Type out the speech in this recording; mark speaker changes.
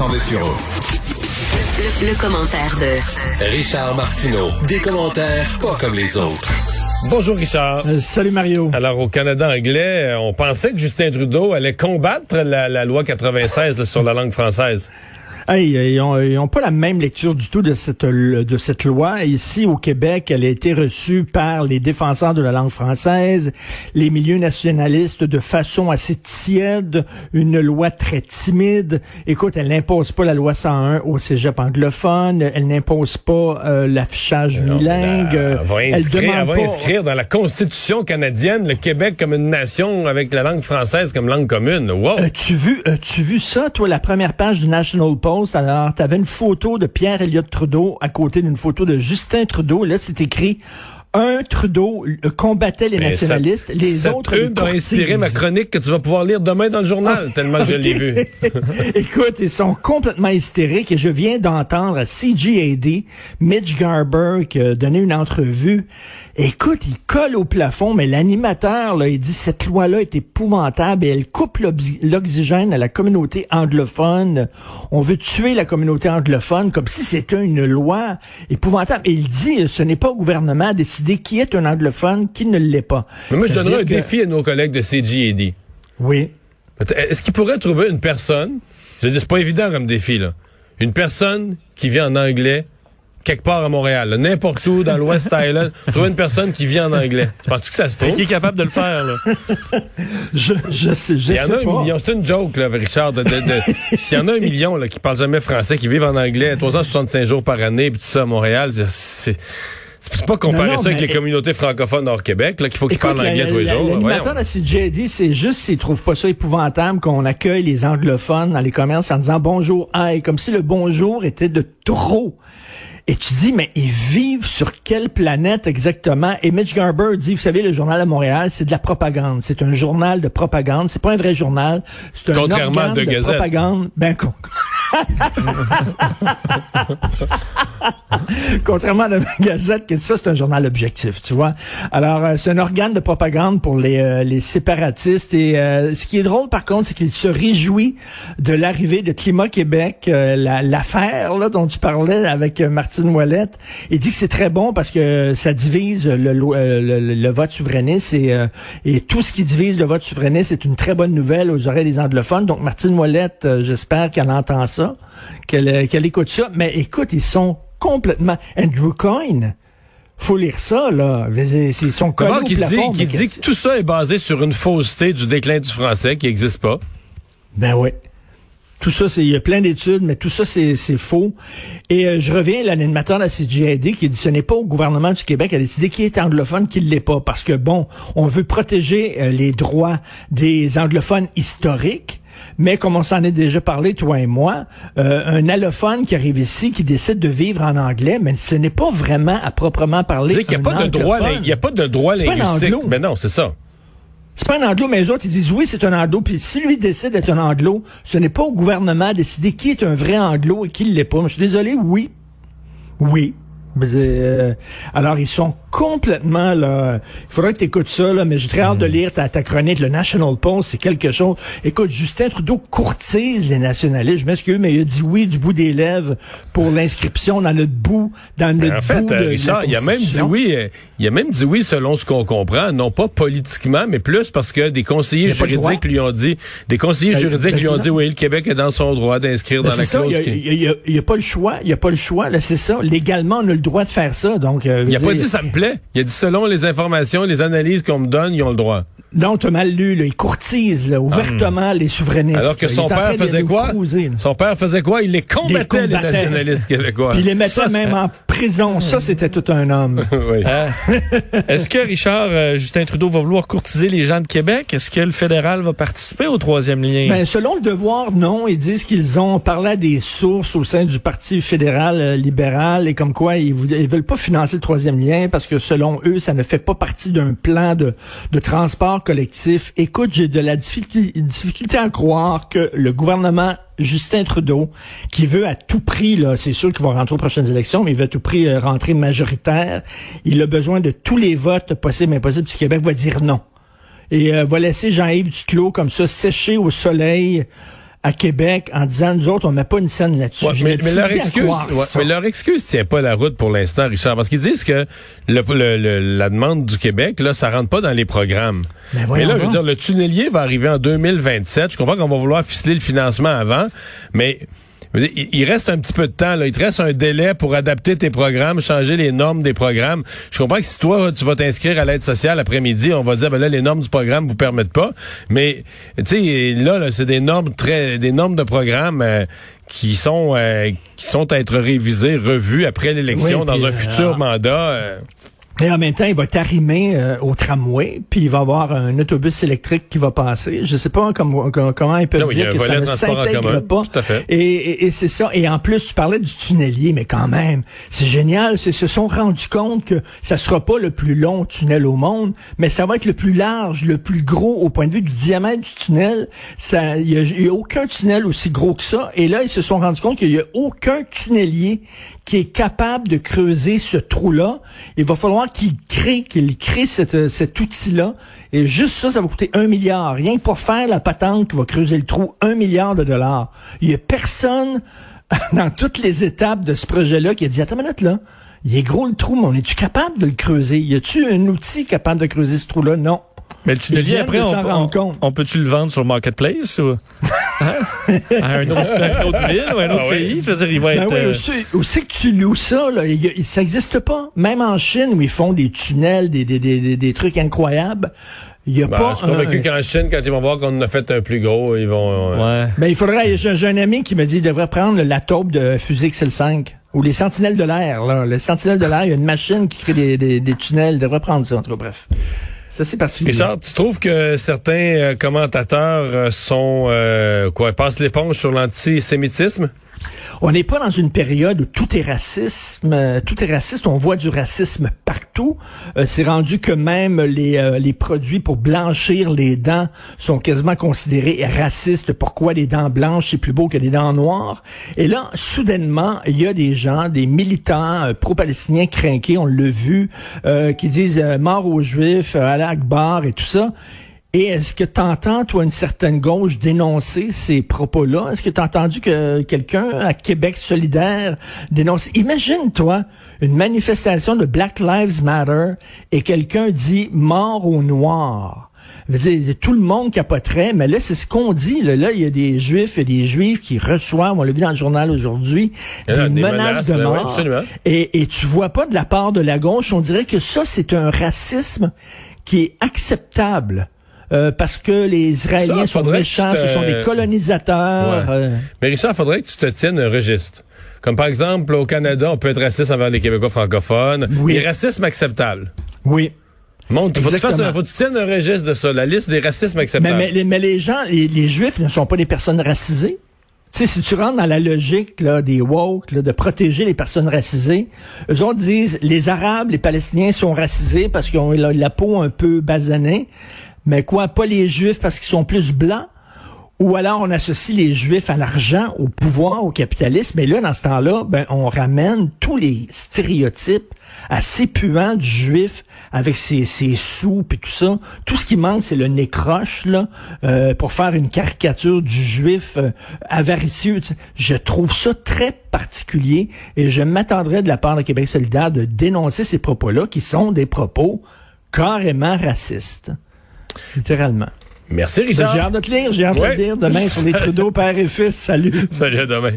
Speaker 1: Vincent Dessureau.
Speaker 2: Le, le commentaire de
Speaker 1: Richard Martineau. Des commentaires pas comme les autres.
Speaker 3: Bonjour Richard.
Speaker 4: Euh, salut Mario.
Speaker 3: Alors au Canada anglais, euh, on pensait que Justin Trudeau allait combattre la, la loi 96 là, sur la langue française.
Speaker 4: Hey, ils ont, pas la même lecture du tout de cette de cette loi. Ici au Québec, elle a été reçue par les défenseurs de la langue française, les milieux nationalistes de façon assez tiède, une loi très timide. Écoute, elle n'impose pas la loi 101 au cégep anglophone, elle n'impose pas euh, l'affichage bilingue.
Speaker 3: Elle va inscrire,
Speaker 4: elle
Speaker 3: va inscrire dans la Constitution canadienne le Québec comme une nation avec la langue française comme langue commune. Wow.
Speaker 4: As-tu vu, as-tu vu ça, toi, la première page du National Post? Alors, tu avais une photo de Pierre Elliott Trudeau à côté d'une photo de Justin Trudeau. Là, c'est écrit un Trudeau combattait les nationalistes, les autres
Speaker 3: une ont inspiré ma chronique que tu vas pouvoir lire demain dans le journal, ah, tellement que je l'ai vu.
Speaker 4: Écoute, ils sont complètement hystériques et je viens d'entendre CGAD, Mitch Garber, qui a donné une entrevue. Écoute, il colle au plafond, mais l'animateur, là, il dit cette loi-là est épouvantable et elle coupe l'oxygène à la communauté anglophone. On veut tuer la communauté anglophone comme si c'était une loi épouvantable. Et il dit, ce n'est pas au gouvernement qui est un anglophone, qui ne l'est pas.
Speaker 3: Mais moi, je donnerais un défi à nos collègues de CGAD.
Speaker 4: Oui.
Speaker 3: Est-ce qu'ils pourraient trouver une personne, je dis, c'est pas évident comme défi, là, une personne qui vit en anglais quelque part à Montréal, n'importe où dans l'Ouest Island, trouver une personne qui vit en anglais. Tu penses que ça se trouve?
Speaker 5: Qui est capable de le faire, là?
Speaker 4: je, je sais, je
Speaker 3: Il y en a un million. C'est une joke, là, Richard. De, S'il y en a un million, là, qui parle jamais français, qui vivent en anglais 365 jours par année, puis tout ça à Montréal, c'est, c'est pas comparer ça avec les communautés francophones hors Québec, là, qu'il faut qu'ils parlent anglais tous les jours.
Speaker 4: L'animateur de CJD, c'est juste s'il trouve pas ça épouvantable qu'on accueille les anglophones dans les commerces en disant bonjour, hey, comme si le bonjour était de trop. Et tu dis, mais ils vivent sur quelle planète exactement? Et Mitch Garber dit, vous savez, le journal à Montréal, c'est de la propagande. C'est un journal de propagande. C'est pas un vrai journal. C'est un
Speaker 3: Contrairement
Speaker 4: organe
Speaker 3: de,
Speaker 4: de propagande. Ben, con... Contrairement à la Gazette, que ça, c'est un journal objectif, tu vois. Alors, euh, c'est un organe de propagande pour les, euh, les séparatistes. Et euh, ce qui est drôle, par contre, c'est qu'il se réjouit de l'arrivée de Climat Québec, l'affaire là dont tu parlais avec Martine Ouellette. Il dit que c'est très bon parce que ça divise le, le, vote souverainiste et, et tout ce qui divise le vote souverainiste, c'est une très bonne nouvelle aux oreilles des anglophones. Donc, Martine Ouellette, j'espère qu'elle entend ça, qu'elle qu'elle écoute ça. Mais écoute, ils sont complètement. Andrew Coyne, faut lire ça, là. Ils sont collés
Speaker 3: qui dit, qui dit que tout ça est basé sur une fausseté du déclin du français qui n'existe pas.
Speaker 4: Ben oui. Tout ça, c'est il y a plein d'études, mais tout ça, c'est faux. Et euh, je reviens à l'animateur de la CGID qui dit ce n'est pas au gouvernement du Québec à décider qui est anglophone, qui ne l'est pas. Parce que, bon, on veut protéger euh, les droits des anglophones historiques, mais comme on s'en est déjà parlé, toi et moi, euh, un allophone qui arrive ici, qui décide de vivre en anglais, mais ce n'est pas vraiment à proprement parler.
Speaker 3: Il n'y a, pas de droit, il y a pas de droit linguistique. Mais non, c'est ça.
Speaker 4: C'est pas un anglo, mais les autres, ils disent oui, c'est un anglo. Puis si lui décide d'être un anglo, ce n'est pas au gouvernement de décider qui est un vrai anglo et qui ne l'est pas. je suis désolé, oui. Oui. Euh, alors, ils sont complètement là. Il faudrait que tu écoutes ça, là, mais j'ai très hâte de hmm. lire ta, ta chronique. Le National Post, c'est quelque chose. Écoute, Justin Trudeau courtise les nationalistes. Je m'excuse, mais il a dit oui du bout des lèvres pour l'inscription dans notre bout, dans notre
Speaker 3: en fait, Richard, il a même dit oui. Euh, il a même dit oui selon ce qu'on comprend, non pas politiquement, mais plus parce que des conseillers juridiques lui ont dit, des conseillers ben, juridiques ben, lui ont dit oui, le Québec est dans son droit d'inscrire ben, dans la clause.
Speaker 4: Il n'y a, pas le choix. Il n'y a pas le choix. Là, c'est ça. Légalement, on a le droit de faire ça. Donc,
Speaker 3: euh,
Speaker 4: il
Speaker 3: a pas dit ça me plaît. Il a dit selon les informations, les analyses qu'on me donne, ils ont le droit.
Speaker 4: Non, t'as mal lu, là. Il courtise là, ouvertement les souverainistes.
Speaker 3: Alors que son père faisait quoi? son père faisait quoi? Il les combattait, les, nationalistes québécois.
Speaker 4: il les mettait même en prison. Ça, c'était tout un homme.
Speaker 3: oui.
Speaker 5: Hein? Est-ce que, Richard, euh, Justin Trudeau va vouloir courtiser les gens de Québec? Est-ce que le fédéral va participer au troisième lien?
Speaker 4: Ben, selon le devoir, non. Ils disent qu'ils ont parlé à des sources au sein du Parti fédéral euh, libéral et comme quoi ils, ils veulent pas financer le troisième lien parce que selon eux, ça ne fait pas partie d'un plan de, de transport collectif. Écoute, j'ai de la difficulté à croire que le gouvernement Justin Trudeau, qui veut à tout prix, là, c'est sûr qu'il va rentrer aux prochaines élections, mais il veut à tout prix euh, rentrer majoritaire. Il a besoin de tous les votes possibles et impossibles, puis Québec va dire non. Et euh, va laisser Jean-Yves Duclos comme ça sécher au soleil à Québec en disant nous autres on met pas une scène là-dessus.
Speaker 3: Ouais, mais, leur excuse, ouais, mais leur excuse tient pas la route pour l'instant, Richard, parce qu'ils disent que le, le- le- la demande du Québec, là, ça rentre pas dans les programmes.
Speaker 4: Ben
Speaker 3: Mais là, je veux dire, le tunnelier va arriver en 2027. Je comprends qu'on va vouloir ficeler le financement avant, mais dire, il il reste un petit peu de temps. Là. Il te reste un délai pour adapter tes programmes, changer les normes des programmes. Je comprends que si toi, tu vas t'inscrire à l'aide sociale après-midi, on va dire, ben là, les normes du programme vous permettent pas. Mais, tu sais, là, là c'est des normes très, des normes de programme euh, qui sont, euh, qui sont à être révisées, revues après l'élection
Speaker 4: Oui,
Speaker 3: dans
Speaker 4: puis,
Speaker 3: un
Speaker 4: euh,
Speaker 3: futur
Speaker 4: ah.
Speaker 3: mandat.
Speaker 4: Et en même temps, il va t'arrimer euh, au tramway, puis il va y avoir un autobus électrique qui va passer. Je sais pas comment, ils peuvent
Speaker 3: Non, il
Speaker 4: dire
Speaker 3: un
Speaker 4: que ça ne s'intègre pas.
Speaker 3: Tout à fait.
Speaker 4: Et, et- et c'est ça. Et en plus, tu parlais du tunnelier, mais quand même, c'est génial. Ils se sont rendus compte que ça sera pas le plus long tunnel au monde, mais ça va être le plus large, le plus gros au point de vue du diamètre du tunnel. Ça, il y a, il y a aucun tunnel aussi gros que ça. Et là, ils se sont rendus compte qu'il y a aucun tunnelier qui est capable de creuser ce trou-là. Il va falloir qu'il crée, qu'il crée cette- cet outil-là. Et juste ça, ça va coûter un milliard. Rien que pour faire la patente qui va creuser le trou, un milliard de dollars. Il y a personne dans toutes les étapes de ce projet-là qui a dit, attends une minute là, il est gros le trou, mais on est-tu capable de le creuser? Y a-tu un outil capable de creuser ce trou-là? Non.
Speaker 5: Mais le tunnelier,
Speaker 4: viennent
Speaker 5: après, on, on-
Speaker 4: compte.
Speaker 5: on peut-tu le vendre sur Marketplace ou? Hein? à un autre, à une autre ville ou à un autre
Speaker 3: Ah oui.
Speaker 5: pays? Je veux dire, il va
Speaker 4: Ben
Speaker 5: être...
Speaker 4: oui,
Speaker 5: euh,
Speaker 4: aussi, aussi que tu loues ça, là, il y ça n'existe pas. Même en Chine, où ils font des tunnels, des, des, des, des, des trucs incroyables, il n'y a
Speaker 3: Ben,
Speaker 4: pas...
Speaker 3: je suis convaincu
Speaker 4: un-
Speaker 3: qu'en Chine, quand ils vont voir qu'on en a fait un plus gros, ils vont... euh,
Speaker 5: ouais.
Speaker 4: Ben, il faudrait, j'ai un ami qui me dit, il devrait prendre la taupe de fusée XL5 ou les sentinelles de l'air, là. Les sentinelles de l'air, il y a une machine qui crée des, des, des tunnels, il devrait prendre ça, en tout cas, bref. Ça, c'est particulier.
Speaker 3: Richard, tu trouves que certains euh, commentateurs euh, sont euh, quoi passent l'éponge sur l'antisémitisme?
Speaker 4: On n'est pas dans une période où tout est racisme, euh, tout est raciste. On voit du racisme partout. Euh, c'est rendu que même les, euh, les produits pour blanchir les dents sont quasiment considérés racistes. Pourquoi les dents blanches c'est plus beau que les dents noires? Et là, soudainement, il y a des gens, des militants pro-palestiniens crainqués, on l'a vu, qui disent mort aux Juifs, Allah Akbar et tout ça. Et est-ce que tu entends, toi, une certaine gauche dénoncer ces propos-là? Est-ce que tu as entendu que quelqu'un à Québec solidaire dénonce? Imagine, toi, une manifestation de Black Lives Matter et quelqu'un dit mort aux Noirs. Je veux dire, tout le monde capoterait, mais là, c'est ce qu'on dit. Là, Là, il y a des Juifs et des Juifs qui reçoivent, on l'a vu dans le journal aujourd'hui, des, menaces,
Speaker 3: menaces,
Speaker 4: de
Speaker 3: oui,
Speaker 4: mort. Et, et tu vois pas de la part de la gauche, on dirait que ça, c'est un racisme qui est acceptable. Euh, parce que les Israéliens
Speaker 3: Ça,
Speaker 4: sont méchants,
Speaker 3: te-
Speaker 4: ce sont des colonisateurs.
Speaker 3: Ouais.
Speaker 4: euh,
Speaker 3: Mais Richard, faudrait que tu te tiennes un registre. Comme par exemple, au Canada, on peut être raciste envers les Québécois francophones.
Speaker 4: Oui.
Speaker 3: Les racismes acceptables.
Speaker 4: oui.
Speaker 3: Montre, faut que tu fasses un, faut que tu tiennes un registre de ça, la liste des racismes acceptables.
Speaker 4: mais, les- mais les gens, les, les Juifs ne sont pas des personnes racisées. Tu sais, si tu rentres dans la logique là, des woke, là, de protéger les personnes racisées, eux autres disent les Arabes, les Palestiniens sont racisés parce qu'ils ont la, la peau un peu basanée, mais quoi, pas les Juifs parce qu'ils sont plus blancs? Ou alors on associe les Juifs à l'argent, au pouvoir, au capitalisme. Mais là, dans ce temps-là, ben, on ramène tous les stéréotypes assez puants du Juif avec ses, ses sous et tout ça. Tout ce qui manque, c'est le nez croche là, euh, pour faire une caricature du Juif euh, avaricieux. Je trouve ça très particulier et je m'attendrais de la part de Québec solidaire de dénoncer ces propos-là qui sont des propos carrément racistes. Littéralement.
Speaker 3: Merci, Richard.
Speaker 4: J'ai hâte de te lire, j'ai hâte
Speaker 3: Ouais.
Speaker 4: de te lire demain sur les Trudeau, père et fils. Salut.
Speaker 3: Salut, à demain.